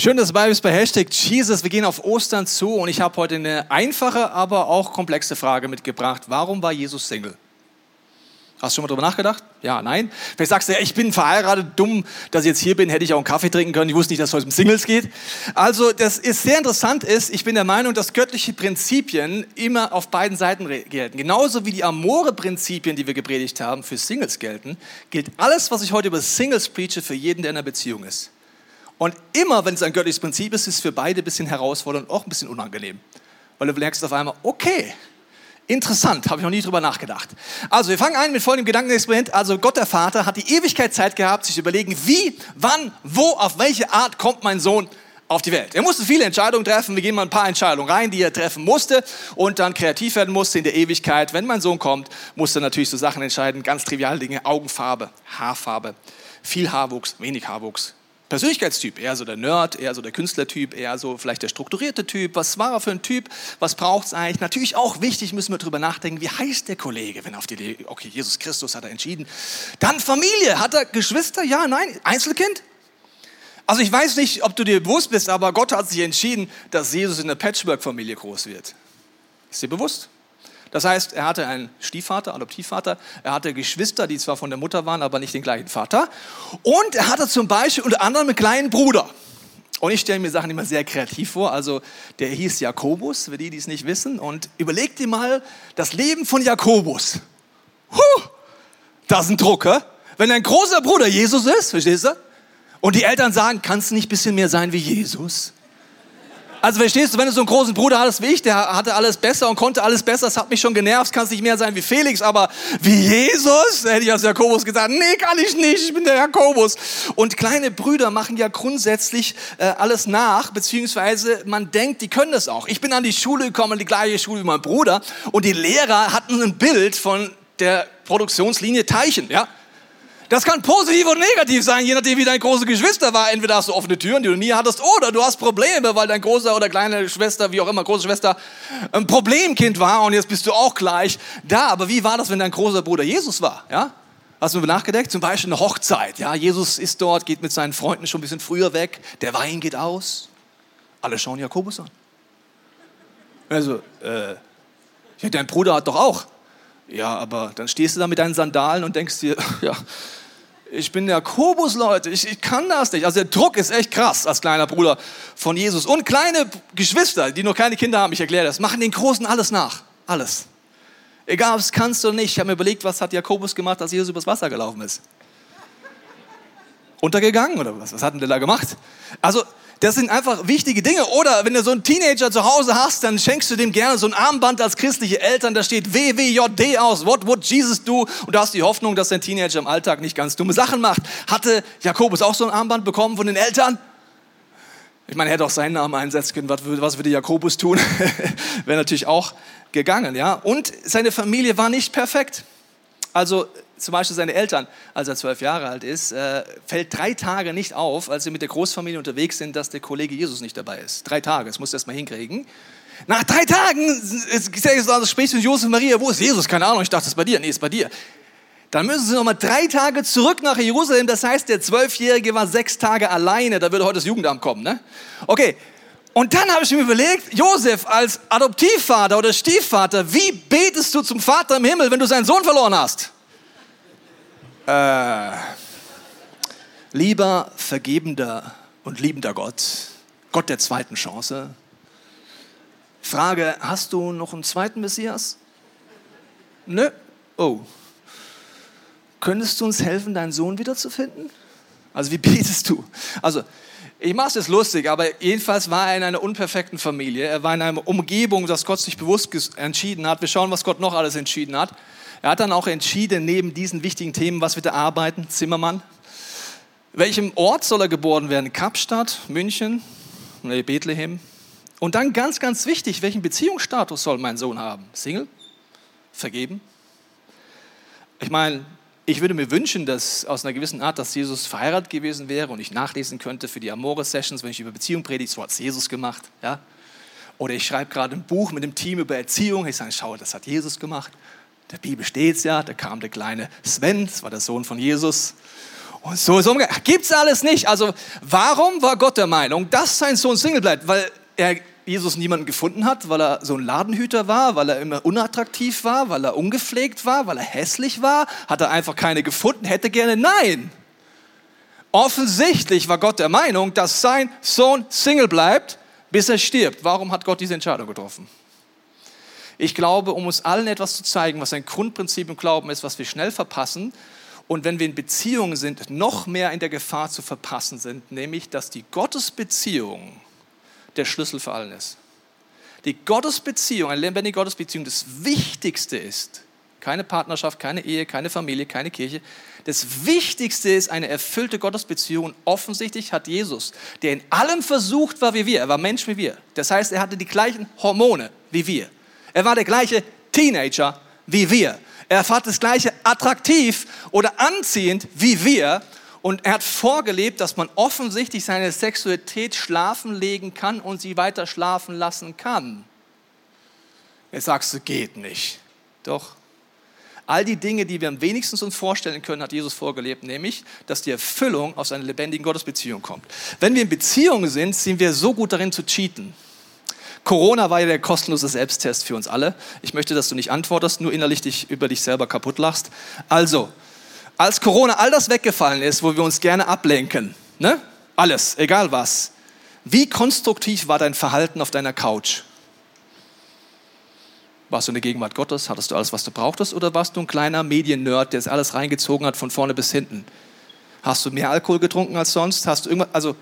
Schön, dass du bei Hashtag Jesus. Wir gehen auf Ostern zu und ich habe heute eine einfache, aber auch komplexe Frage mitgebracht. Warum war Jesus Single? Hast du schon mal drüber nachgedacht? Ja, nein. Vielleicht sagst du, ja, ich bin verheiratet, dumm, dass ich jetzt hier bin, hätte ich auch einen Kaffee trinken können. Ich wusste nicht, dass es heute um Singles geht. Also, das ist sehr interessant ist, ich bin der Meinung, dass göttliche Prinzipien immer auf beiden Seiten gelten. Genauso wie die Amore-Prinzipien, die wir gepredigt haben, für Singles gelten, gilt alles, was ich heute über Singles preache, für jeden, der in einer Beziehung ist. Und immer, wenn es ein göttliches Prinzip ist, ist es für beide ein bisschen herausfordernd und auch ein bisschen unangenehm. Weil du merkst auf einmal, okay, interessant, habe ich noch nie drüber nachgedacht. Also, wir fangen an mit folgendem Gedankenexperiment. Also, Gott der Vater hat die Ewigkeit Zeit gehabt, sich zu überlegen, wie, wann, wo, auf welche Art kommt mein Sohn auf die Welt. Er musste viele Entscheidungen treffen. Wir gehen mal ein paar Entscheidungen rein, die er treffen musste und dann kreativ werden musste in der Ewigkeit. Wenn mein Sohn kommt, musste er natürlich so Sachen entscheiden, ganz triviale Dinge, Augenfarbe, Haarfarbe, viel Haarwuchs, wenig Haarwuchs, Persönlichkeitstyp, eher so der Nerd, eher so der Künstlertyp, eher so vielleicht der strukturierte Typ. Was war er für ein Typ? Was braucht es eigentlich? Natürlich auch wichtig, müssen wir darüber nachdenken, wie heißt der Kollege, wenn er auf die Idee, okay, Jesus Christus hat er entschieden. Dann Familie, hat er Geschwister? Ja, nein, Einzelkind? Also ich weiß nicht, ob du dir bewusst bist, aber Gott hat sich entschieden, dass Jesus in der Patchwork-Familie groß wird. Ist dir bewusst? Das heißt, er hatte einen Stiefvater, Adoptivvater, er hatte Geschwister, die zwar von der Mutter waren, aber nicht den gleichen Vater. Und er hatte zum Beispiel unter anderem einen kleinen Bruder. Und ich stelle mir Sachen immer sehr kreativ vor. Also der hieß Jakobus, für die, die es nicht wissen. Und überleg dir mal das Leben von Jakobus. Huh, das ist ein Druck, hä? Wenn dein großer Bruder Jesus ist, verstehst du? Und die Eltern sagen, kannst du nicht ein bisschen mehr sein wie Jesus? Also verstehst du, wenn du so einen großen Bruder hattest wie ich, der hatte alles besser und konnte alles besser, das hat mich schon genervt, kannst nicht mehr sein wie Felix, aber wie Jesus, hätte ich als Jakobus gesagt, nee, kann ich nicht, ich bin der Jakobus. Und kleine Brüder machen ja grundsätzlich äh, alles nach, beziehungsweise man denkt, die können das auch. Ich bin an die Schule gekommen, die gleiche Schule wie mein Bruder und die Lehrer hatten ein Bild von der Produktionslinie Teichen, ja. Das kann positiv und negativ sein, je nachdem, wie dein große Geschwister war. Entweder hast du offene Türen, die du nie hattest, oder du hast Probleme, weil dein großer oder kleine Schwester, wie auch immer, große Schwester, ein Problemkind war und jetzt bist du auch gleich da. Aber wie war das, wenn dein großer Bruder Jesus war? Ja? Hast du nachgedacht? Zum Beispiel eine Hochzeit. Ja, Jesus ist dort, geht mit seinen Freunden schon ein bisschen früher weg. Der Wein geht aus. Alle schauen Jakobus an. Also, äh, ja, dein Bruder hat doch auch. Ja, aber dann stehst du da mit deinen Sandalen und denkst dir, ja, ich bin Jakobus, Leute, ich, ich, kann das nicht. Also der Druck ist echt krass als kleiner Bruder von Jesus. Und kleine Geschwister, die noch keine Kinder haben, ich erkläre das, machen den Großen alles nach. Alles. Egal, ob es kannst oder nicht. Ich habe mir überlegt, was hat Jakobus gemacht, als Jesus übers Wasser gelaufen ist? Untergegangen oder was? Was hat denn der da gemacht? Also das sind einfach wichtige Dinge. Oder wenn du so einen Teenager zu Hause hast, dann schenkst du dem gerne so ein Armband als christliche Eltern. Da steht WWJD aus. What would Jesus do? Und du hast die Hoffnung, dass dein Teenager im Alltag nicht ganz dumme Sachen macht. Hatte Jakobus auch so ein Armband bekommen von den Eltern? Ich meine, er hätte auch seinen Namen einsetzen können. Was würde, was würde Jakobus tun? Wäre natürlich auch gegangen, ja. Und seine Familie war nicht perfekt. Also zum Beispiel seine Eltern, als er zwölf Jahre alt ist, äh, fällt drei Tage nicht auf, als sie mit der Großfamilie unterwegs sind, dass der Kollege Jesus nicht dabei ist. Drei Tage, das muss er erst mal hinkriegen. Nach drei Tagen also sprichst du mit Josef und Maria, wo ist Jesus? Keine Ahnung, ich dachte, es ist bei dir. Nee, ist bei dir. Dann müssen sie nochmal drei Tage zurück nach Jerusalem. Das heißt, der Zwölfjährige war sechs Tage alleine. Da würde heute das Jugendamt kommen, ne? Okay. Und dann habe ich mir überlegt, Josef als Adoptivvater oder Stiefvater, wie betest du zum Vater im Himmel, wenn du seinen Sohn verloren hast? Äh, lieber vergebender und liebender Gott, Gott der zweiten Chance. Frage, hast du noch einen zweiten Messias? Nö. Oh. Könntest du uns helfen, deinen Sohn wiederzufinden? Also wie betest du? Also ich mache es jetzt lustig, aber jedenfalls war er in einer unperfekten Familie. Er war in einer Umgebung, dass Gott sich bewusst entschieden hat. Wir schauen, was Gott noch alles entschieden hat. Er hat dann auch entschieden, neben diesen wichtigen Themen, was wird er arbeiten? Zimmermann. Welchem Ort soll er geboren werden? Kapstadt, München, nee, Bethlehem. Und dann ganz, ganz wichtig, welchen Beziehungsstatus soll mein Sohn haben? Single? Vergeben? Ich meine, ich würde mir wünschen, dass aus einer gewissen Art, dass Jesus verheiratet gewesen wäre und ich nachlesen könnte für die Amore-Sessions, wenn ich über Beziehung predige, so hat es Jesus gemacht. Ja? Oder ich schreibe gerade ein Buch mit dem Team über Erziehung. Ich sage, schau, das hat Jesus gemacht der Bibel steht es ja, da kam der kleine Sven, das war der Sohn von Jesus. Und so, so gibt's alles nicht. Also, warum war Gott der Meinung, dass sein Sohn Single bleibt? Weil er Jesus niemanden gefunden hat, weil er so ein Ladenhüter war, weil er immer unattraktiv war, weil er ungepflegt war, weil er hässlich war? Hat er einfach keine gefunden? Hätte gerne? Nein. Offensichtlich war Gott der Meinung, dass sein Sohn Single bleibt, bis er stirbt. Warum hat Gott diese Entscheidung getroffen? Ich glaube, um uns allen etwas zu zeigen, was ein Grundprinzip im Glauben ist, was wir schnell verpassen und wenn wir in Beziehungen sind, noch mehr in der Gefahr zu verpassen sind, nämlich, dass die Gottesbeziehung der Schlüssel für allen ist. Die Gottesbeziehung, eine lebendige Gottesbeziehung, das Wichtigste ist. Keine Partnerschaft, keine Ehe, keine Familie, keine Kirche. Das Wichtigste ist eine erfüllte Gottesbeziehung. Offensichtlich hat Jesus, der in allem versucht war wie wir, er war Mensch wie wir. Das heißt, er hatte die gleichen Hormone wie wir. Er war der gleiche Teenager wie wir. Er fand das gleiche attraktiv oder anziehend wie wir. Und er hat vorgelebt, dass man offensichtlich seine Sexualität schlafen legen kann und sie weiter schlafen lassen kann. Jetzt sagst du, geht nicht. Doch. All die Dinge, die wir am wenigsten uns vorstellen können, hat Jesus vorgelebt, nämlich, dass die Erfüllung aus einer lebendigen Gottesbeziehung kommt. Wenn wir in Beziehungen sind, sind wir so gut darin zu cheaten. Corona war ja der kostenlose Selbsttest für uns alle. Ich möchte, dass du nicht antwortest, nur innerlich dich über dich selber kaputt lachst. Also, als Corona all das weggefallen ist, wo wir uns gerne ablenken, ne? alles, egal was, wie konstruktiv war dein Verhalten auf deiner Couch? Warst du in der Gegenwart Gottes? Hattest du alles, was du brauchtest? Oder warst du ein kleiner Mediennerd, der es alles reingezogen hat von vorne bis hinten? Hast du mehr Alkohol getrunken als sonst? Hast du irgendwas, also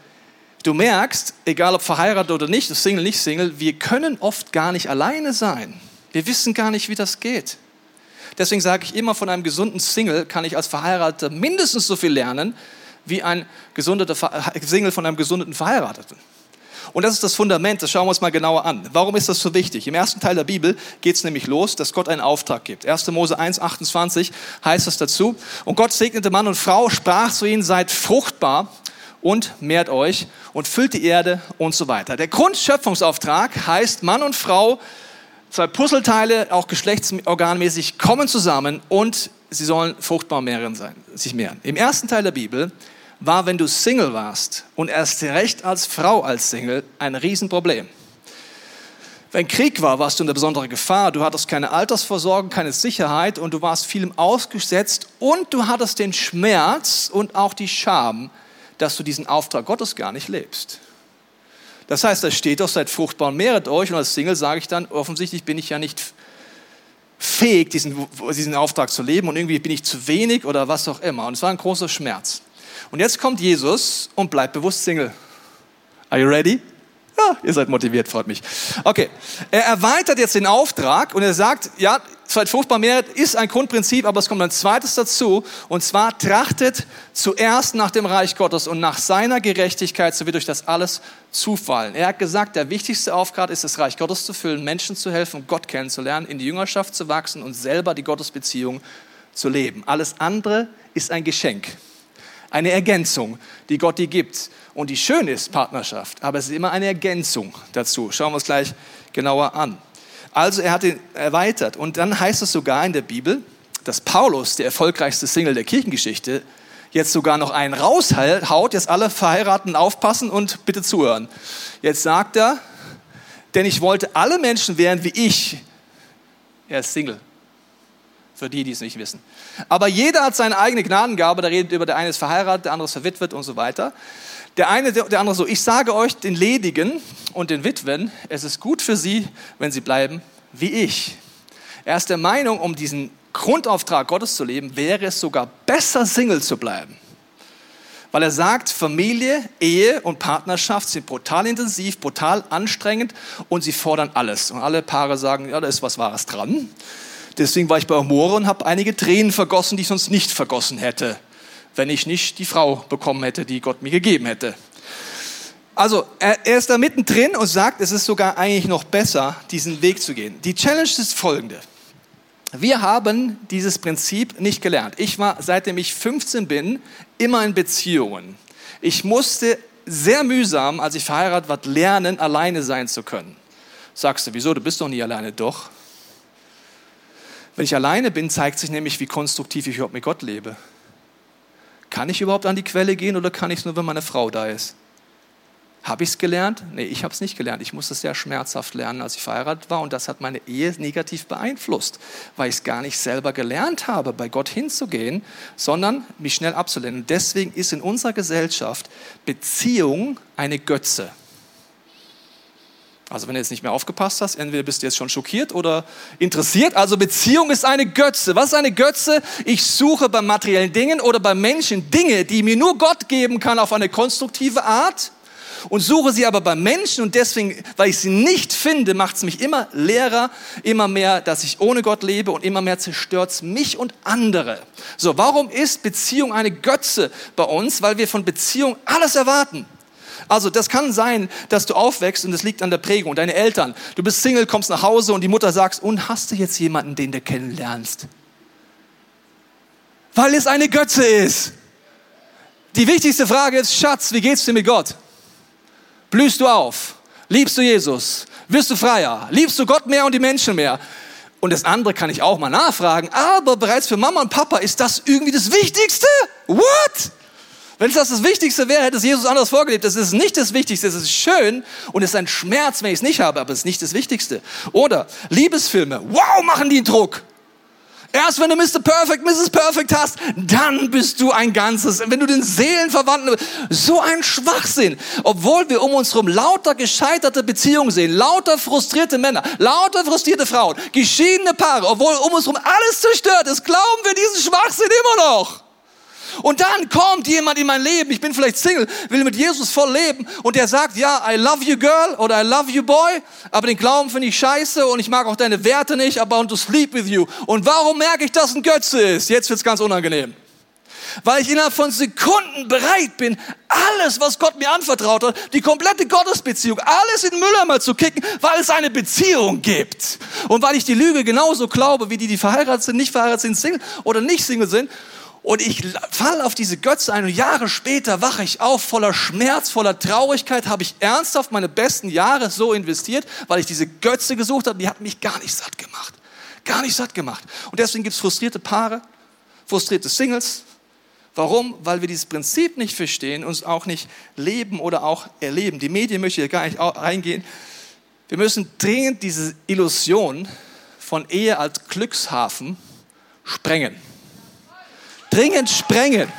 du merkst, egal ob verheiratet oder nicht, Single, nicht Single, wir können oft gar nicht alleine sein. Wir wissen gar nicht, wie das geht. Deswegen sage ich immer, von einem gesunden Single kann ich als Verheirateter mindestens so viel lernen, wie ein gesunder Single von einem gesundeten Verheirateten. Und das ist das Fundament, das schauen wir uns mal genauer an. Warum ist das so wichtig? Im ersten Teil der Bibel geht es nämlich los, dass Gott einen Auftrag gibt. 1. Mose 1, 28 heißt es dazu. Und Gott segnete Mann und Frau, sprach zu ihnen, seid fruchtbar und mehrt euch und füllt die Erde und so weiter. Der Grundschöpfungsauftrag heißt, Mann und Frau Zwei Puzzleteile, auch geschlechtsorganmäßig, kommen zusammen und sie sollen fruchtbar mehren sein, sich mehren. Im ersten Teil der Bibel war, wenn du Single warst und erst recht als Frau als Single, ein Riesenproblem. Wenn Krieg war, warst du in der besonderen Gefahr. Du hattest keine Altersvorsorge, keine Sicherheit und du warst vielem ausgesetzt und du hattest den Schmerz und auch die Scham, dass du diesen Auftrag Gottes gar nicht lebst. Das heißt, da steht doch, seid fruchtbar und mehret euch. Und als Single sage ich dann, offensichtlich bin ich ja nicht fähig, diesen, diesen Auftrag zu leben und irgendwie bin ich zu wenig oder was auch immer. Und es war ein großer Schmerz. Und jetzt kommt Jesus und bleibt bewusst Single. Are you ready? Ja, ihr seid motiviert, freut mich. Okay, er erweitert jetzt den Auftrag und er sagt, ja, seid fruchtbar mehr ist ein Grundprinzip, aber es kommt ein zweites dazu und zwar trachtet zuerst nach dem Reich Gottes und nach seiner Gerechtigkeit, so wird euch das alles zufallen. Er hat gesagt, der wichtigste Auftrag ist, das Reich Gottes zu füllen, Menschen zu helfen, Gott kennenzulernen, in die Jüngerschaft zu wachsen und selber die Gottesbeziehung zu leben. Alles andere ist ein Geschenk eine Ergänzung, die Gott dir gibt. Und die schöne ist Partnerschaft, aber es ist immer eine Ergänzung dazu. Schauen wir uns gleich genauer an. Also er hat ihn erweitert. Und dann heißt es sogar in der Bibel, dass Paulus, der erfolgreichste Single der Kirchengeschichte, jetzt sogar noch einen raushaut, jetzt alle Verheirateten aufpassen und bitte zuhören. Jetzt sagt er, denn ich wollte alle Menschen werden wie ich. Er ist Single für die, die es nicht wissen. Aber jeder hat seine eigene Gnadengabe, da redet über, der eine ist verheiratet, der andere ist verwitwet und so weiter. Der eine, der andere so, ich sage euch, den Ledigen und den Witwen, es ist gut für sie, wenn sie bleiben wie ich. Er ist der Meinung, um diesen Grundauftrag Gottes zu leben, wäre es sogar besser, Single zu bleiben. Weil er sagt, Familie, Ehe und Partnerschaft sind brutal intensiv, brutal anstrengend und sie fordern alles. Und alle Paare sagen, ja, da ist was Wahres dran. Deswegen war ich bei Amore und habe einige Tränen vergossen, die ich sonst nicht vergossen hätte, wenn ich nicht die Frau bekommen hätte, die Gott mir gegeben hätte. Also er, er ist da mittendrin und sagt, es ist sogar eigentlich noch besser, diesen Weg zu gehen. Die Challenge ist folgende. Wir haben dieses Prinzip nicht gelernt. Ich war, seitdem ich 15 bin, immer in Beziehungen. Ich musste sehr mühsam, als ich verheiratet war, lernen, alleine sein zu können. Sagst du, wieso? Du bist doch nie alleine. Doch. Wenn ich alleine bin, zeigt sich nämlich, wie konstruktiv ich überhaupt mit Gott lebe. Kann ich überhaupt an die Quelle gehen oder kann ich es nur, wenn meine Frau da ist? Habe ich es gelernt? Nee, ich habe es nicht gelernt. Ich musste es sehr schmerzhaft lernen, als ich verheiratet war. Und das hat meine Ehe negativ beeinflusst, weil ich es gar nicht selber gelernt habe, bei Gott hinzugehen, sondern mich schnell abzulehnen. Deswegen ist in unserer Gesellschaft Beziehung eine Götze. Also wenn du jetzt nicht mehr aufgepasst hast, entweder bist du jetzt schon schockiert oder interessiert. Also Beziehung ist eine Götze. Was ist eine Götze? Ich suche bei materiellen Dingen oder bei Menschen Dinge, die mir nur Gott geben kann auf eine konstruktive Art und suche sie aber bei Menschen und deswegen, weil ich sie nicht finde, macht es mich immer leerer, immer mehr, dass ich ohne Gott lebe und immer mehr zerstört es mich und andere. So, warum ist Beziehung eine Götze bei uns? Weil wir von Beziehung alles erwarten. Also das kann sein, dass du aufwächst und es liegt an der Prägung. Deine Eltern, du bist Single, kommst nach Hause und die Mutter sagt, und hast du jetzt jemanden, den du kennenlernst? Weil es eine Götze ist. Die wichtigste Frage ist, Schatz, wie geht's dir mit Gott? Blühst du auf? Liebst du Jesus? Wirst du freier? Liebst du Gott mehr und die Menschen mehr? Und das andere kann ich auch mal nachfragen, aber bereits für Mama und Papa ist das irgendwie das Wichtigste? What? Wenn es das das Wichtigste wäre, hätte es Jesus anders vorgelebt. Das ist nicht das Wichtigste. Es ist schön und es ist ein Schmerz, wenn ich es nicht habe, aber es ist nicht das Wichtigste. Oder Liebesfilme. Wow, machen die Druck. Erst wenn du Mr. Perfect, Mrs. Perfect hast, dann bist du ein Ganzes. Wenn du den Seelenverwandten, so ein Schwachsinn. Obwohl wir um uns herum lauter gescheiterte Beziehungen sehen, lauter frustrierte Männer, lauter frustrierte Frauen, geschiedene Paare, obwohl um uns herum alles zerstört ist, glauben wir diesen Schwachsinn immer noch. Und dann kommt jemand in mein Leben, ich bin vielleicht Single, will mit Jesus voll leben und der sagt, ja, I love you girl oder I love you boy, aber den Glauben finde ich scheiße und ich mag auch deine Werte nicht, aber I want to sleep with you. Und warum merke ich, dass ein Götze ist? Jetzt wird's ganz unangenehm. Weil ich innerhalb von Sekunden bereit bin, alles, was Gott mir anvertraut hat, die komplette Gottesbeziehung, alles in Mülleimer zu kicken, weil es eine Beziehung gibt. Und weil ich die Lüge genauso glaube, wie die, die verheiratet sind, nicht verheiratet sind, Single oder nicht Single sind. Und ich falle auf diese Götze ein und Jahre später wache ich auf, voller Schmerz, voller Traurigkeit, habe ich ernsthaft meine besten Jahre so investiert, weil ich diese Götze gesucht habe, die hat mich gar nicht satt gemacht. Gar nicht satt gemacht. Und deswegen gibt es frustrierte Paare, frustrierte Singles. Warum? Weil wir dieses Prinzip nicht verstehen, uns auch nicht leben oder auch erleben. Die Medien möchte ich gar nicht eingehen. Wir müssen dringend diese Illusion von Ehe als Glückshafen sprengen dringend sprengen.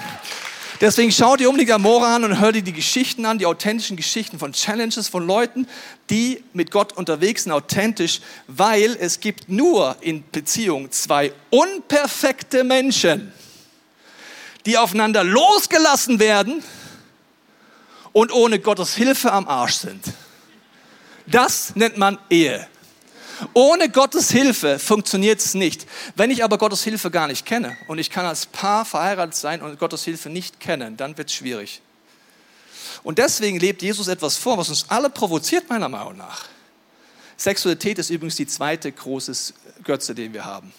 Deswegen schau dir unbedingt Amora an und hör dir die Geschichten an, die authentischen Geschichten von Challenges, von Leuten, die mit Gott unterwegs sind, authentisch, weil es gibt nur in Beziehung zwei unperfekte Menschen, die aufeinander losgelassen werden und ohne Gottes Hilfe am Arsch sind. Das nennt man Ehe. Ohne Gottes Hilfe funktioniert es nicht. Wenn ich aber Gottes Hilfe gar nicht kenne und ich kann als Paar verheiratet sein und Gottes Hilfe nicht kennen, dann wird es schwierig. Und deswegen lebt Jesus etwas vor, was uns alle provoziert, meiner Meinung nach. Sexualität ist übrigens die zweite große Götze, den wir haben.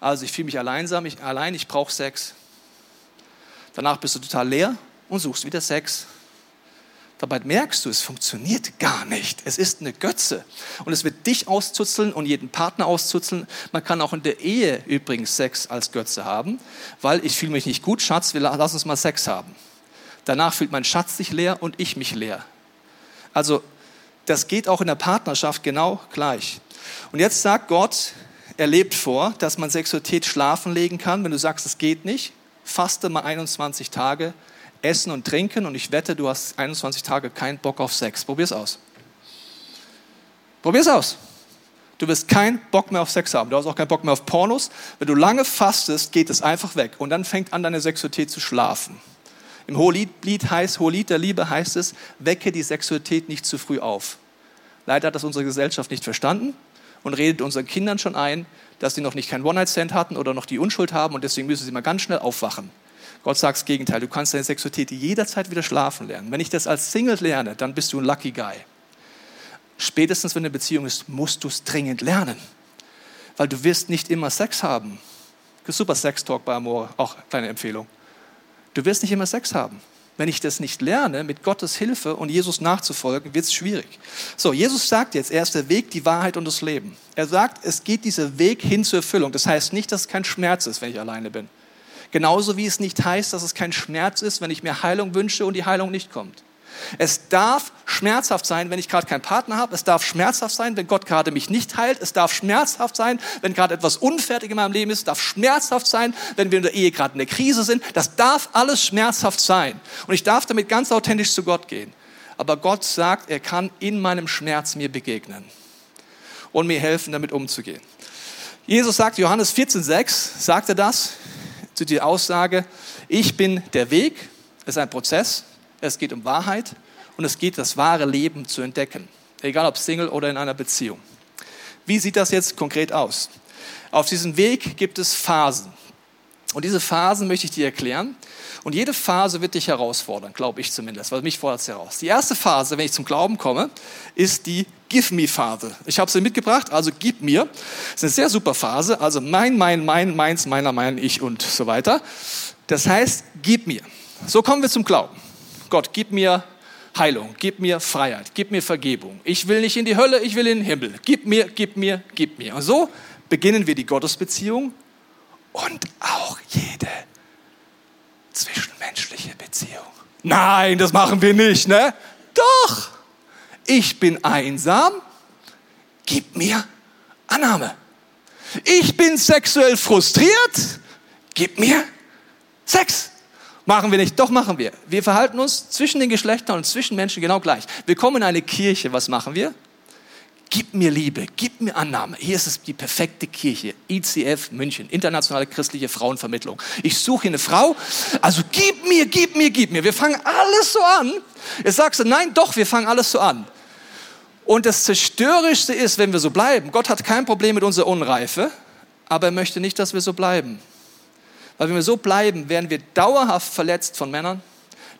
Also ich fühle mich alleinsam, ich, allein, ich brauche Sex. Danach bist du total leer und suchst wieder Sex. Dabei merkst du, es funktioniert gar nicht. Es ist eine Götze. Und es wird dich auszuzeln und jeden Partner auszuzeln. Man kann auch in der Ehe übrigens Sex als Götze haben, weil ich fühle mich nicht gut, Schatz, wir lass uns mal Sex haben. Danach fühlt mein Schatz sich leer und ich mich leer. Also das geht auch in der Partnerschaft genau gleich. Und jetzt sagt Gott, er lebt vor, dass man Sexualität schlafen legen kann. Wenn du sagst, es geht nicht, faste mal 21 Tage Essen und Trinken und ich wette, du hast 21 Tage keinen Bock auf Sex. Probier's aus. Probier's aus. Du wirst keinen Bock mehr auf Sex haben. Du hast auch keinen Bock mehr auf Pornos. Wenn du lange fastest, geht es einfach weg. Und dann fängt an, deine Sexualität zu schlafen. Im Hohelied heißt, Hohelied der Liebe heißt es, wecke die Sexualität nicht zu früh auf. Leider hat das unsere Gesellschaft nicht verstanden und redet unseren Kindern schon ein, dass sie noch nicht keinen One-Night-Stand hatten oder noch die Unschuld haben und deswegen müssen sie mal ganz schnell aufwachen. Gott sagt das Gegenteil. Du kannst deine Sexualität jederzeit wieder schlafen lernen. Wenn ich das als Single lerne, dann bist du ein Lucky Guy. Spätestens, wenn eine Beziehung ist, musst du es dringend lernen. Weil du wirst nicht immer Sex haben. Super Sex Talk bei Amor, auch kleine Empfehlung. Du wirst nicht immer Sex haben. Wenn ich das nicht lerne, mit Gottes Hilfe und Jesus nachzufolgen, wird es schwierig. So, Jesus sagt jetzt, er ist der Weg, die Wahrheit und das Leben. Er sagt, es geht dieser Weg hin zur Erfüllung. Das heißt nicht, dass es kein Schmerz ist, wenn ich alleine bin. Genauso wie es nicht heißt, dass es kein Schmerz ist, wenn ich mir Heilung wünsche und die Heilung nicht kommt. Es darf schmerzhaft sein, wenn ich gerade keinen Partner habe. Es darf schmerzhaft sein, wenn Gott gerade mich nicht heilt. Es darf schmerzhaft sein, wenn gerade etwas unfertig in meinem Leben ist. Es darf schmerzhaft sein, wenn wir in der Ehe gerade in der Krise sind. Das darf alles schmerzhaft sein. Und ich darf damit ganz authentisch zu Gott gehen. Aber Gott sagt, er kann in meinem Schmerz mir begegnen und mir helfen, damit umzugehen. Jesus sagt, Johannes 14,6 sagt er das, zu der Aussage, ich bin der Weg, es ist ein Prozess, es geht um Wahrheit und es geht das wahre Leben zu entdecken, egal ob Single oder in einer Beziehung. Wie sieht das jetzt konkret aus? Auf diesem Weg gibt es Phasen. Und diese Phasen möchte ich dir erklären. Und jede Phase wird dich herausfordern, glaube ich zumindest, weil mich fordert es heraus. Die erste Phase, wenn ich zum Glauben komme, ist die Give Me Phase. Ich habe sie mitgebracht, also gib mir. Das ist eine sehr super Phase, also mein, mein, mein, meins, meiner, mein, ich und so weiter. Das heißt, gib mir. So kommen wir zum Glauben. Gott, gib mir Heilung, gib mir Freiheit, gib mir Vergebung. Ich will nicht in die Hölle, ich will in den Himmel. Gib mir, gib mir, gib mir. Und so beginnen wir die Gottesbeziehung und auch jede zwischenmenschliche Beziehung. Nein, das machen wir nicht, ne? Doch. Ich bin einsam. Gib mir Annahme. Ich bin sexuell frustriert. Gib mir Sex. Machen wir nicht, doch machen wir. Wir verhalten uns zwischen den Geschlechtern und zwischen Menschen genau gleich. Wir kommen in eine Kirche, was machen wir? Gib mir Liebe, gib mir Annahme. Hier ist es die perfekte Kirche, ICF München, Internationale Christliche Frauenvermittlung. Ich suche eine Frau, also gib mir, gib mir, gib mir. Wir fangen alles so an. Jetzt sagst du, nein, doch, wir fangen alles so an. Und das Zerstörerischste ist, wenn wir so bleiben. Gott hat kein Problem mit unserer Unreife, aber er möchte nicht, dass wir so bleiben. Weil wenn wir so bleiben, werden wir dauerhaft verletzt von Männern,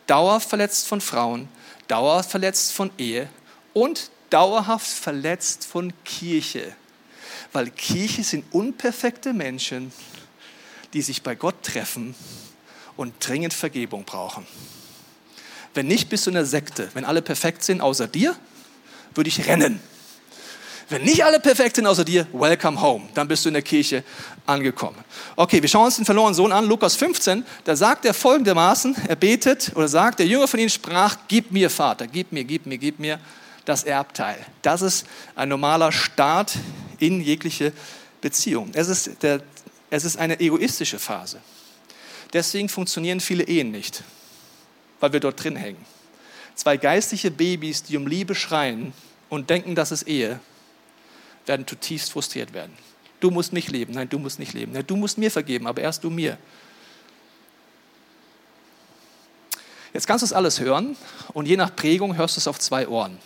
dauerhaft verletzt von Frauen, dauerhaft verletzt von Ehe und dauerhaft verletzt von Kirche. Weil Kirche sind unperfekte Menschen, die sich bei Gott treffen und dringend Vergebung brauchen. Wenn nicht, bist du in der Sekte. Wenn alle perfekt sind, außer dir, würde ich rennen. Wenn nicht alle perfekt sind außer dir, welcome home. Dann bist du in der Kirche angekommen. Okay, wir schauen uns den verlorenen Sohn an, Lukas 15. Da sagt er folgendermaßen, er betet oder sagt, der Jünger von ihnen sprach, gib mir Vater, gib mir, gib mir, gib mir das Erbteil. Das ist ein normaler Start in jegliche Beziehung. Es ist, der, es ist eine egoistische Phase. Deswegen funktionieren viele Ehen nicht, weil wir dort drin hängen. Zwei geistliche Babys, die um Liebe schreien und denken, das ist Ehe, werden zutiefst frustriert werden. Du musst mich leben, nein, du musst nicht leben. Nein, du musst mir vergeben, aber erst du mir. Jetzt kannst du es alles hören und je nach Prägung hörst du es auf zwei Ohren.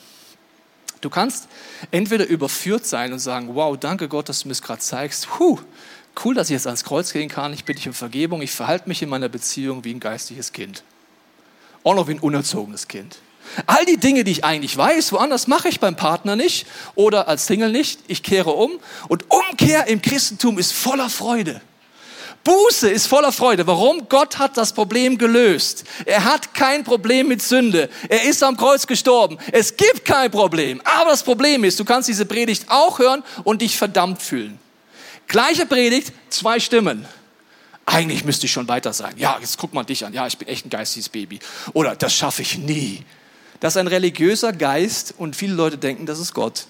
Du kannst entweder überführt sein und sagen, wow, danke Gott, dass du mir es gerade zeigst. Puh, cool, dass ich jetzt ans Kreuz gehen kann. Ich bitte dich um Vergebung. Ich verhalte mich in meiner Beziehung wie ein geistliches Kind. Auch noch wie ein unerzogenes Kind. All die Dinge, die ich eigentlich weiß, woanders mache ich beim Partner nicht oder als Single nicht. Ich kehre um. Und Umkehr im Christentum ist voller Freude. Buße ist voller Freude. Warum? Gott hat das Problem gelöst. Er hat kein Problem mit Sünde. Er ist am Kreuz gestorben. Es gibt kein Problem. Aber das Problem ist, du kannst diese Predigt auch hören und dich verdammt fühlen. Gleiche Predigt, zwei Stimmen. Eigentlich müsste ich schon weiter sein. Ja, jetzt guck mal dich an. Ja, ich bin echt ein geistiges Baby. Oder das schaffe ich nie. Das ist ein religiöser Geist und viele Leute denken, das ist Gott.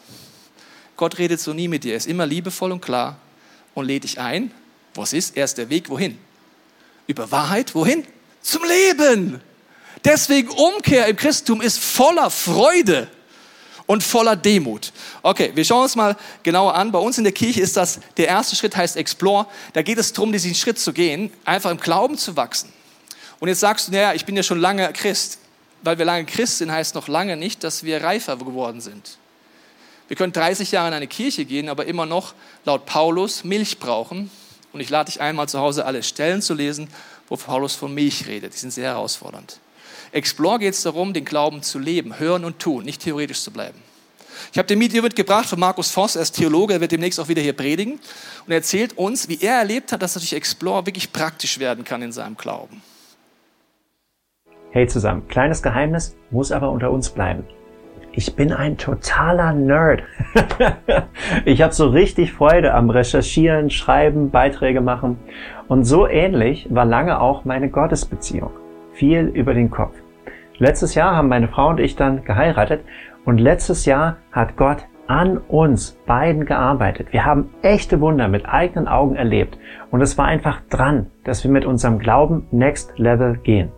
Gott redet so nie mit dir. Er ist immer liebevoll und klar und lädt dich ein. Was ist? Er ist der Weg wohin? Über Wahrheit wohin? Zum Leben. Deswegen Umkehr im Christentum ist voller Freude und voller Demut. Okay, wir schauen uns mal genauer an. Bei uns in der Kirche ist das, der erste Schritt heißt Explore. Da geht es darum, diesen Schritt zu gehen, einfach im Glauben zu wachsen. Und jetzt sagst du, naja, ich bin ja schon lange Christ weil wir lange Christ sind, heißt noch lange nicht, dass wir reifer geworden sind. Wir können 30 Jahre in eine Kirche gehen, aber immer noch laut Paulus Milch brauchen. Und ich lade dich einmal zu Hause alle Stellen zu lesen, wo Paulus von Milch redet. Die sind sehr herausfordernd. Explore geht es darum, den Glauben zu leben, hören und tun, nicht theoretisch zu bleiben. Ich habe den Video mitgebracht von Markus Voss, er ist Theologe, er wird demnächst auch wieder hier predigen. Und er erzählt uns, wie er erlebt hat, dass durch Explore wirklich praktisch werden kann in seinem Glauben. Hey zusammen, kleines Geheimnis muss aber unter uns bleiben. Ich bin ein totaler Nerd. ich habe so richtig Freude am Recherchieren, Schreiben, Beiträge machen. Und so ähnlich war lange auch meine Gottesbeziehung. Viel über den Kopf. Letztes Jahr haben meine Frau und ich dann geheiratet und letztes Jahr hat Gott an uns beiden gearbeitet. Wir haben echte Wunder mit eigenen Augen erlebt und es war einfach dran, dass wir mit unserem Glauben Next Level gehen.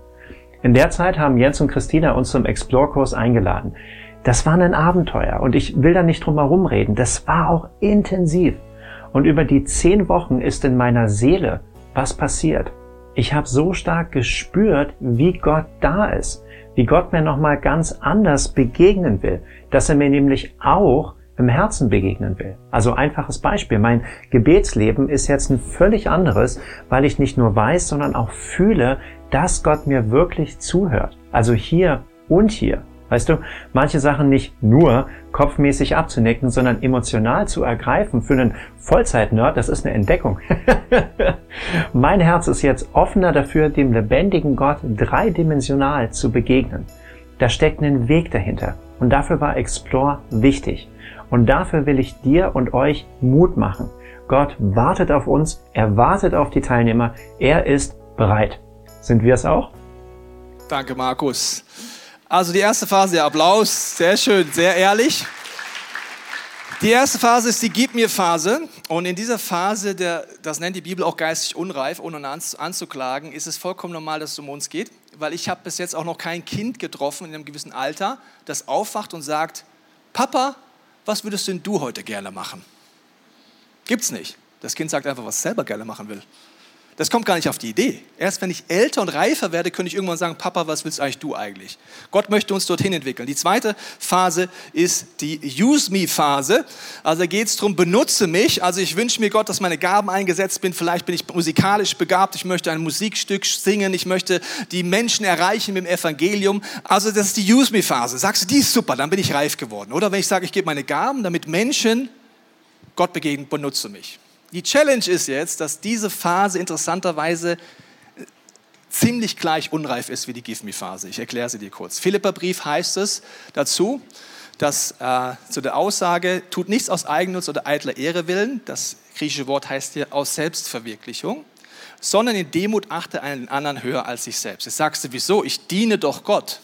In der Zeit haben Jens und Christina uns zum Explore-Kurs eingeladen. Das war ein Abenteuer und ich will da nicht drum herum reden. Das war auch intensiv. Und über die zehn Wochen ist in meiner Seele was passiert. Ich habe so stark gespürt, wie Gott da ist wie Gott mir nochmal ganz anders begegnen will, dass er mir nämlich auch im Herzen begegnen will. Also einfaches Beispiel. Mein Gebetsleben ist jetzt ein völlig anderes, weil ich nicht nur weiß, sondern auch fühle, dass Gott mir wirklich zuhört. Also hier und hier. Weißt du, manche Sachen nicht nur kopfmäßig abzunicken, sondern emotional zu ergreifen für einen Vollzeit-Nerd, das ist eine Entdeckung. mein Herz ist jetzt offener dafür, dem lebendigen Gott dreidimensional zu begegnen. Da steckt ein Weg dahinter. Und dafür war Explore wichtig. Und dafür will ich dir und euch Mut machen. Gott wartet auf uns, er wartet auf die Teilnehmer, er ist bereit. Sind wir es auch? Danke, Markus. Also die erste Phase, der Applaus, sehr schön, sehr ehrlich. Die erste Phase ist die Gib mir Phase. Und in dieser Phase, der, das nennt die Bibel auch geistig unreif, ohne anzuklagen, ist es vollkommen normal, dass es um uns geht. Weil ich habe bis jetzt auch noch kein Kind getroffen in einem gewissen Alter, das aufwacht und sagt, Papa, was würdest denn du heute gerne machen? Gibt's nicht. Das Kind sagt einfach, was es selber gerne machen will. Das kommt gar nicht auf die Idee. Erst wenn ich älter und reifer werde, könnte ich irgendwann sagen, Papa, was willst eigentlich du eigentlich? Gott möchte uns dorthin entwickeln. Die zweite Phase ist die Use-Me-Phase. Also da geht es darum, benutze mich. Also ich wünsche mir Gott, dass meine Gaben eingesetzt bin. Vielleicht bin ich musikalisch begabt. Ich möchte ein Musikstück singen. Ich möchte die Menschen erreichen mit dem Evangelium. Also das ist die Use-Me-Phase. Sagst du, die ist super, dann bin ich reif geworden. Oder wenn ich sage, ich gebe meine Gaben, damit Menschen Gott begegnen, benutze mich. Die Challenge ist jetzt, dass diese Phase interessanterweise ziemlich gleich unreif ist wie die Give Me-Phase. Ich erkläre sie dir kurz. Philipperbrief heißt es dazu, dass äh, zu der Aussage, tut nichts aus Eigennutz oder eitler Ehre willen, das griechische Wort heißt hier aus Selbstverwirklichung, sondern in Demut achte einen anderen höher als sich selbst. Jetzt sagst du, wieso? Ich diene doch Gott.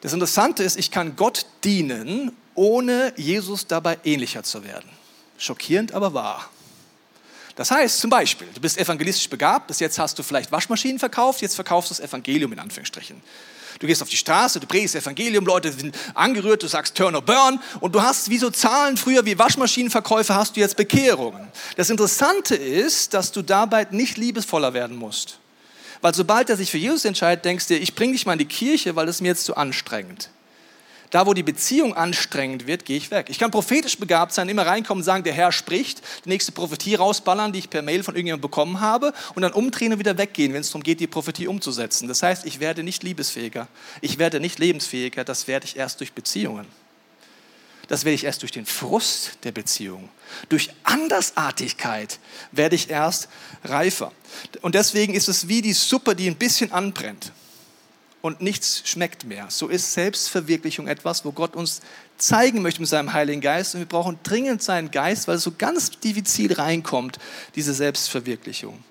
Das Interessante ist, ich kann Gott dienen, ohne Jesus dabei ähnlicher zu werden. Schockierend, aber wahr. Das heißt zum Beispiel, du bist evangelistisch begabt, bis jetzt hast du vielleicht Waschmaschinen verkauft, jetzt verkaufst du das Evangelium in Anführungsstrichen. Du gehst auf die Straße, du predigst Evangelium, Leute sind angerührt, du sagst Turn or Burn und du hast wie so Zahlen früher wie Waschmaschinenverkäufer hast du jetzt Bekehrungen. Das Interessante ist, dass du dabei nicht liebesvoller werden musst. Weil sobald er sich für Jesus entscheidet, denkst du, ich bringe dich mal in die Kirche, weil das ist mir jetzt zu anstrengend. Da, wo die Beziehung anstrengend wird, gehe ich weg. Ich kann prophetisch begabt sein, immer reinkommen sagen, der Herr spricht, die nächste Prophetie rausballern, die ich per Mail von irgendjemandem bekommen habe und dann umdrehen und wieder weggehen, wenn es darum geht, die Prophetie umzusetzen. Das heißt, ich werde nicht liebesfähiger, ich werde nicht lebensfähiger, das werde ich erst durch Beziehungen. Das werde ich erst durch den Frust der Beziehung. Durch Andersartigkeit werde ich erst reifer. Und deswegen ist es wie die Suppe, die ein bisschen anbrennt und nichts schmeckt mehr. So ist Selbstverwirklichung etwas, wo Gott uns zeigen möchte mit seinem Heiligen Geist. Und wir brauchen dringend seinen Geist, weil es so ganz diffizil reinkommt, diese Selbstverwirklichung.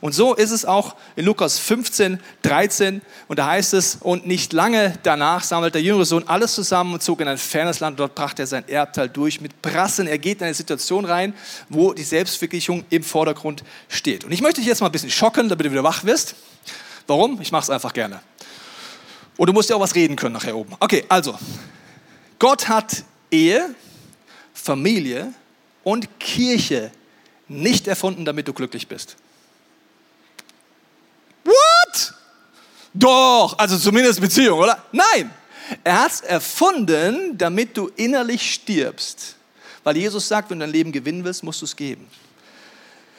Und so ist es auch in Lukas 15, 13. Und da heißt es, und nicht lange danach sammelt der jüngere Sohn alles zusammen und zog in ein fernes Land. Dort brachte er sein Erbteil durch mit Prassen. Er geht in eine Situation rein, wo die Selbstverwirklichung im Vordergrund steht. Und ich möchte dich jetzt mal ein bisschen schocken, damit du wieder wach wirst. Warum? Ich mache es einfach gerne. Und du musst ja auch was reden können nachher oben. Okay, also, Gott hat Ehe, Familie und Kirche nicht erfunden, damit du glücklich bist. What? Doch, also zumindest Beziehung, oder? Nein, er hat es erfunden, damit du innerlich stirbst. Weil Jesus sagt, wenn du dein Leben gewinnen willst, musst du es geben.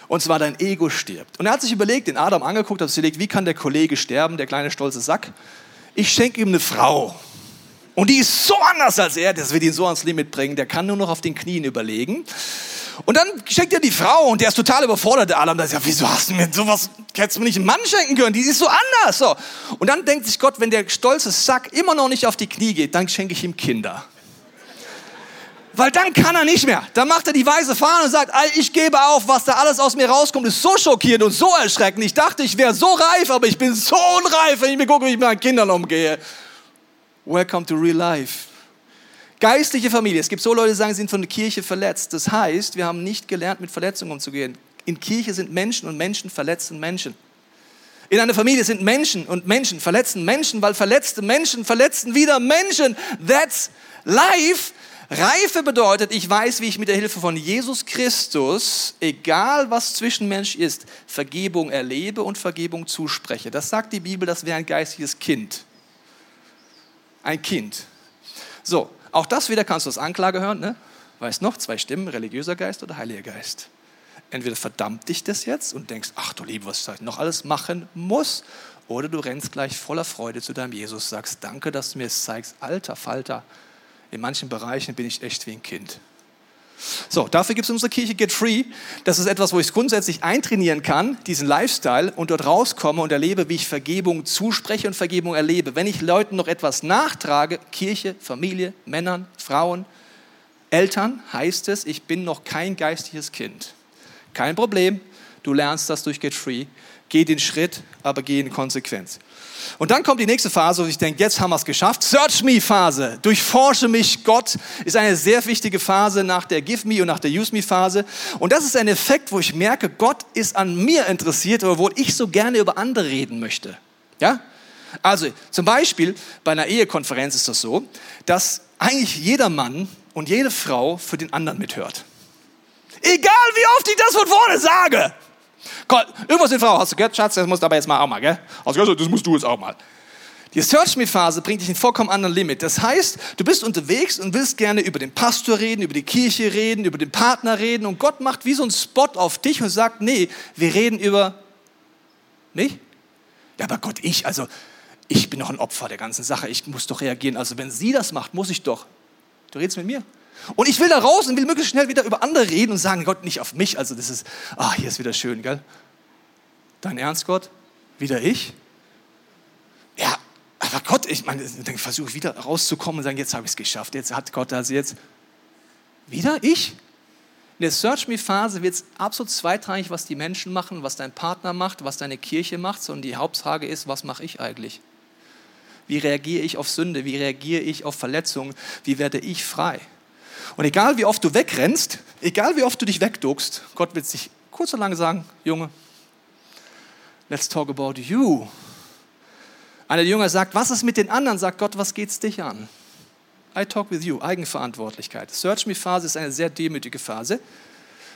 Und zwar dein Ego stirbt. Und er hat sich überlegt, den Adam angeguckt, hat sich überlegt, wie kann der Kollege sterben, der kleine stolze Sack? Ich schenke ihm eine Frau. Und die ist so anders als er, das wird ihn so ans Limit bringen, der kann nur noch auf den Knien überlegen. Und dann schenkt er die Frau und der ist total überfordert, der Adam. Der sagt, ja, wieso hast du mir sowas, hättest du mir nicht einen Mann schenken können, die ist so anders. So. Und dann denkt sich Gott, wenn der stolze Sack immer noch nicht auf die Knie geht, dann schenke ich ihm Kinder. Weil dann kann er nicht mehr. Dann macht er die weiße Fahne und sagt, ich gebe auf, was da alles aus mir rauskommt, ist so schockierend und so erschreckend. Ich dachte, ich wäre so reif, aber ich bin so unreif, wenn ich mir gucke, wie ich mit meinen Kindern umgehe. Welcome to real life. Geistliche Familie. Es gibt so Leute, die sagen, sie sind von der Kirche verletzt. Das heißt, wir haben nicht gelernt, mit Verletzungen umzugehen. In Kirche sind Menschen und Menschen verletzen Menschen. In einer Familie sind Menschen und Menschen verletzen Menschen, weil verletzte Menschen verletzen wieder Menschen. That's life. Reife bedeutet, ich weiß, wie ich mit der Hilfe von Jesus Christus, egal was zwischenmenschlich ist, Vergebung erlebe und Vergebung zuspreche. Das sagt die Bibel, das wäre ein geistiges Kind. Ein Kind. So, auch das wieder kannst du als Anklage hören, ne? Weißt noch, zwei Stimmen, religiöser Geist oder Heiliger Geist. Entweder verdammt dich das jetzt und denkst, ach du Liebe, was ich noch alles machen muss, oder du rennst gleich voller Freude zu deinem Jesus, sagst, danke, dass du mir es zeigst. Alter Falter, in manchen Bereichen bin ich echt wie ein Kind. So, dafür gibt es unsere Kirche Get Free. Das ist etwas, wo ich grundsätzlich eintrainieren kann, diesen Lifestyle, und dort rauskomme und erlebe, wie ich Vergebung zuspreche und Vergebung erlebe. Wenn ich Leuten noch etwas nachtrage, Kirche, Familie, Männern, Frauen, Eltern, heißt es, ich bin noch kein geistliches Kind. Kein Problem, du lernst das durch Get Free. Geh den Schritt, aber geh in Konsequenz. Und dann kommt die nächste Phase, wo ich denke, jetzt haben wir es geschafft. Search Me Phase. Durchforsche mich. Gott ist eine sehr wichtige Phase nach der Give Me und nach der Use Me Phase. Und das ist ein Effekt, wo ich merke, Gott ist an mir interessiert, obwohl ich so gerne über andere reden möchte. Ja? Also, zum Beispiel bei einer Ehekonferenz ist das so, dass eigentlich jeder Mann und jede Frau für den anderen mithört. Egal wie oft ich das von vorne sage. Gott, irgendwas in Frau, hast du gehört, Schatz, das musst du aber jetzt mal auch mal, gell? Hast das musst du jetzt auch mal. Die Search-Me-Phase bringt dich in vollkommen anderen Limit. Das heißt, du bist unterwegs und willst gerne über den Pastor reden, über die Kirche reden, über den Partner reden und Gott macht wie so einen Spot auf dich und sagt, nee, wir reden über mich. Ja, aber Gott, ich, also ich bin doch ein Opfer der ganzen Sache, ich muss doch reagieren. Also wenn sie das macht, muss ich doch. Du redest mit mir. Und ich will da raus und will möglichst schnell wieder über andere reden und sagen, Gott, nicht auf mich. Also das ist, ah, hier ist wieder schön, gell? Dein Ernst, Gott? Wieder ich? Ja, aber Gott, ich meine, dann versuche ich wieder rauszukommen und sagen, jetzt habe ich es geschafft. Jetzt hat Gott also jetzt wieder ich? In der Search Me Phase wird es absolut zweitrangig, was die Menschen machen, was dein Partner macht, was deine Kirche macht, sondern die Hauptfrage ist, was mache ich eigentlich? Wie reagiere ich auf Sünde? Wie reagiere ich auf Verletzungen? Wie werde ich frei? Und egal wie oft du wegrennst, egal wie oft du dich wegduckst, Gott wird sich kurz und lang sagen, Junge, let's talk about you. Einer der Jünger sagt, was ist mit den anderen? Sagt Gott, was geht's dich an? I talk with you, Eigenverantwortlichkeit. Search Me Phase ist eine sehr demütige Phase,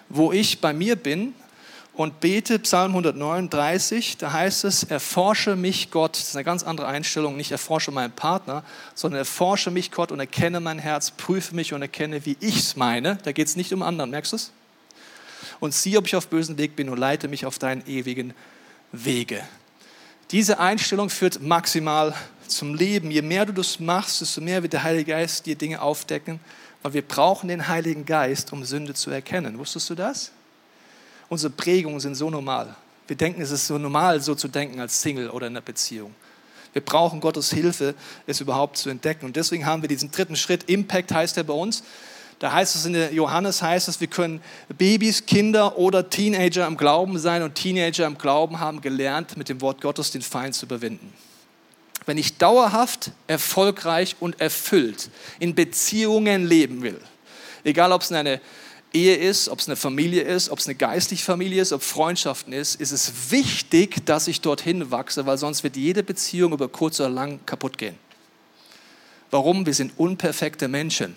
wo ich bei mir bin und bete, Psalm 139, da heißt es, erforsche mich Gott, das ist eine ganz andere Einstellung, nicht erforsche meinen Partner, sondern erforsche mich Gott und erkenne mein Herz, prüfe mich und erkenne, wie ich es meine. Da geht es nicht um anderen, merkst du es? Und sieh, ob ich auf bösen Weg bin und leite mich auf deinen ewigen Wege. Diese Einstellung führt maximal zum Leben. Je mehr du das machst, desto mehr wird der Heilige Geist dir Dinge aufdecken, weil wir brauchen den Heiligen Geist, um Sünde zu erkennen. Wusstest du das? Unsere Prägungen sind so normal. Wir denken, es ist so normal, so zu denken als Single oder in einer Beziehung. Wir brauchen Gottes Hilfe, es überhaupt zu entdecken. Und deswegen haben wir diesen dritten Schritt. Impact heißt er bei uns. Da heißt es in der Johannes heißt es, wir können Babys, Kinder oder Teenager im Glauben sein und Teenager im Glauben haben gelernt, mit dem Wort Gottes den Feind zu überwinden. Wenn ich dauerhaft, erfolgreich und erfüllt in Beziehungen leben will, egal ob es eine Ehe ist, ob es eine Familie ist, ob es eine geistliche Familie ist, ob Freundschaften ist, ist es wichtig, dass ich dorthin wachse, weil sonst wird jede Beziehung über kurz oder lang kaputt gehen. Warum? Wir sind unperfekte Menschen.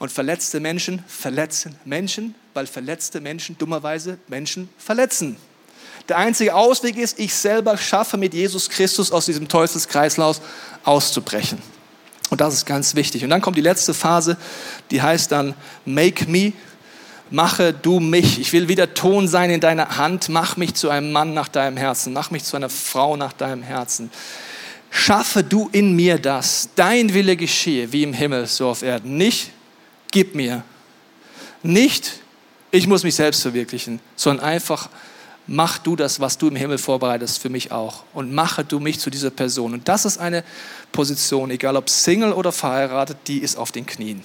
Und verletzte Menschen verletzen Menschen, weil verletzte Menschen dummerweise Menschen verletzen. Der einzige Ausweg ist, ich selber schaffe mit Jesus Christus aus diesem Teufelskreislauf auszubrechen. Und das ist ganz wichtig. Und dann kommt die letzte Phase, die heißt dann Make Me. Mache du mich. Ich will wieder Ton sein in deiner Hand. Mach mich zu einem Mann nach deinem Herzen. Mach mich zu einer Frau nach deinem Herzen. Schaffe du in mir das. Dein Wille geschehe, wie im Himmel, so auf Erden. Nicht gib mir. Nicht ich muss mich selbst verwirklichen, sondern einfach mach du das, was du im Himmel vorbereitest, für mich auch. Und mache du mich zu dieser Person. Und das ist eine Position, egal ob Single oder verheiratet, die ist auf den Knien.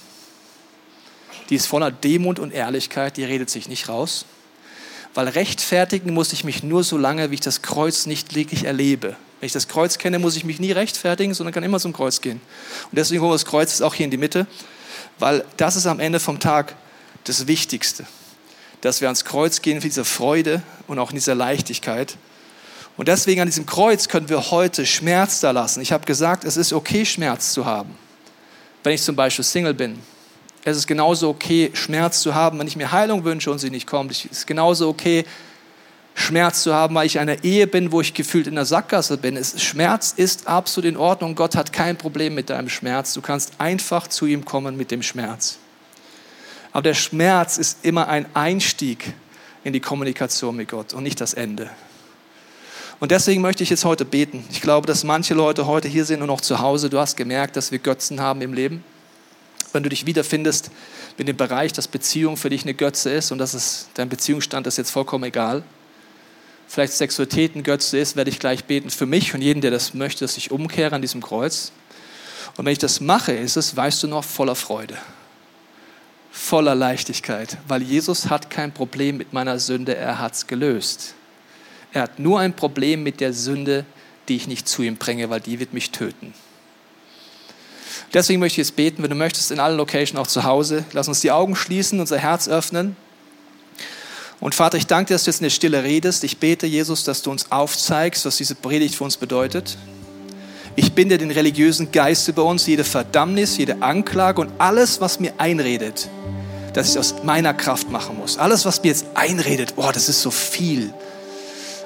Die ist voller Demut und Ehrlichkeit, die redet sich nicht raus. Weil rechtfertigen muss ich mich nur so lange, wie ich das Kreuz nicht wirklich erlebe. Wenn ich das Kreuz kenne, muss ich mich nie rechtfertigen, sondern kann immer zum Kreuz gehen. Und deswegen holen wir das Kreuz auch hier in die Mitte, weil das ist am Ende vom Tag das Wichtigste dass wir ans Kreuz gehen für diese Freude und auch in dieser Leichtigkeit. Und deswegen an diesem Kreuz können wir heute Schmerz da lassen. Ich habe gesagt, es ist okay, Schmerz zu haben. Wenn ich zum Beispiel Single bin. Es ist genauso okay, Schmerz zu haben, wenn ich mir Heilung wünsche und sie nicht kommt. Es ist genauso okay, Schmerz zu haben, weil ich in einer Ehe bin, wo ich gefühlt in der Sackgasse bin. Es, Schmerz ist absolut in Ordnung. Gott hat kein Problem mit deinem Schmerz. Du kannst einfach zu ihm kommen mit dem Schmerz. Aber der Schmerz ist immer ein Einstieg in die Kommunikation mit Gott und nicht das Ende. Und deswegen möchte ich jetzt heute beten. Ich glaube, dass manche Leute heute hier sind und auch zu Hause. Du hast gemerkt, dass wir Götzen haben im Leben. Wenn du dich wiederfindest in dem Bereich, dass Beziehung für dich eine Götze ist und dass es, dein Beziehungsstand ist jetzt vollkommen egal. Vielleicht Sexualität ein Götze ist, werde ich gleich beten für mich und jeden, der das möchte, dass ich umkehre an diesem Kreuz. Und wenn ich das mache, ist es, weißt du noch, voller Freude voller Leichtigkeit, weil Jesus hat kein Problem mit meiner Sünde, er hat es gelöst. Er hat nur ein Problem mit der Sünde, die ich nicht zu ihm bringe, weil die wird mich töten. Deswegen möchte ich jetzt beten, wenn du möchtest, in allen Locations, auch zu Hause, lass uns die Augen schließen, unser Herz öffnen. Und Vater, ich danke dir, dass du jetzt in der Stille redest. Ich bete, Jesus, dass du uns aufzeigst, was diese Predigt für uns bedeutet. Ich binde den religiösen Geist über uns, jede Verdammnis, jede Anklage und alles, was mir einredet, dass ich aus meiner Kraft machen muss. Alles, was mir jetzt einredet, oh, das ist so viel.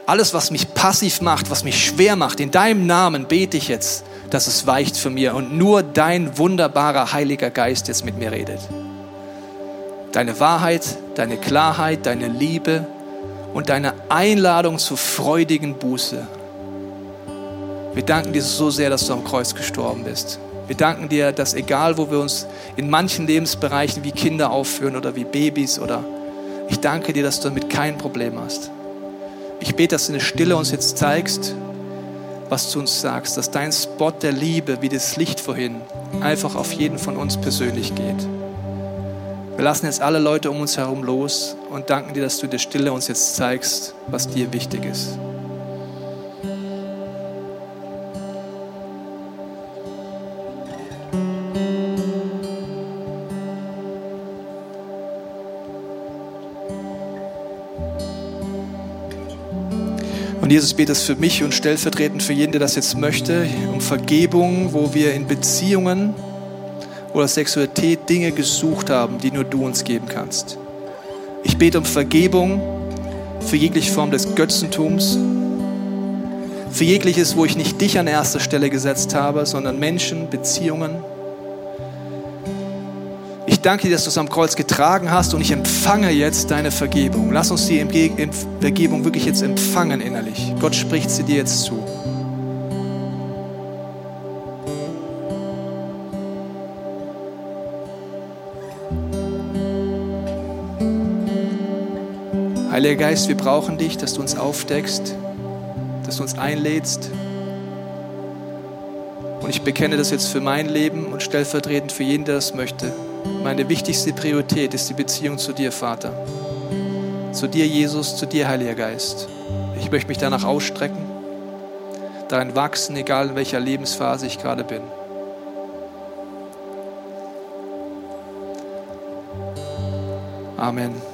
Alles, was mich passiv macht, was mich schwer macht, in deinem Namen bete ich jetzt, dass es weicht für mir und nur dein wunderbarer Heiliger Geist jetzt mit mir redet. Deine Wahrheit, deine Klarheit, deine Liebe und deine Einladung zur freudigen Buße wir danken dir so sehr, dass du am Kreuz gestorben bist. Wir danken dir, dass egal, wo wir uns in manchen Lebensbereichen wie Kinder aufführen oder wie Babys oder ich danke dir, dass du damit kein Problem hast. Ich bete, dass du in der Stille uns jetzt zeigst, was du uns sagst, dass dein Spot der Liebe, wie das Licht vorhin, einfach auf jeden von uns persönlich geht. Wir lassen jetzt alle Leute um uns herum los und danken dir, dass du in der Stille uns jetzt zeigst, was dir wichtig ist. Und Jesus betet es für mich und stellvertretend für jeden, der das jetzt möchte, um Vergebung, wo wir in Beziehungen oder Sexualität Dinge gesucht haben, die nur du uns geben kannst. Ich bete um Vergebung für jegliche Form des Götzentums, für jegliches, wo ich nicht dich an erster Stelle gesetzt habe, sondern Menschen, Beziehungen danke dir, dass du es am Kreuz getragen hast und ich empfange jetzt deine Vergebung. Lass uns die Vergebung wirklich jetzt empfangen innerlich. Gott spricht sie dir jetzt zu. Heiliger Geist, wir brauchen dich, dass du uns aufdeckst, dass du uns einlädst. Und ich bekenne das jetzt für mein Leben und stellvertretend für jeden, der das möchte. Meine wichtigste Priorität ist die Beziehung zu dir, Vater. Zu dir, Jesus, zu dir, Heiliger Geist. Ich möchte mich danach ausstrecken, darin wachsen, egal in welcher Lebensphase ich gerade bin. Amen.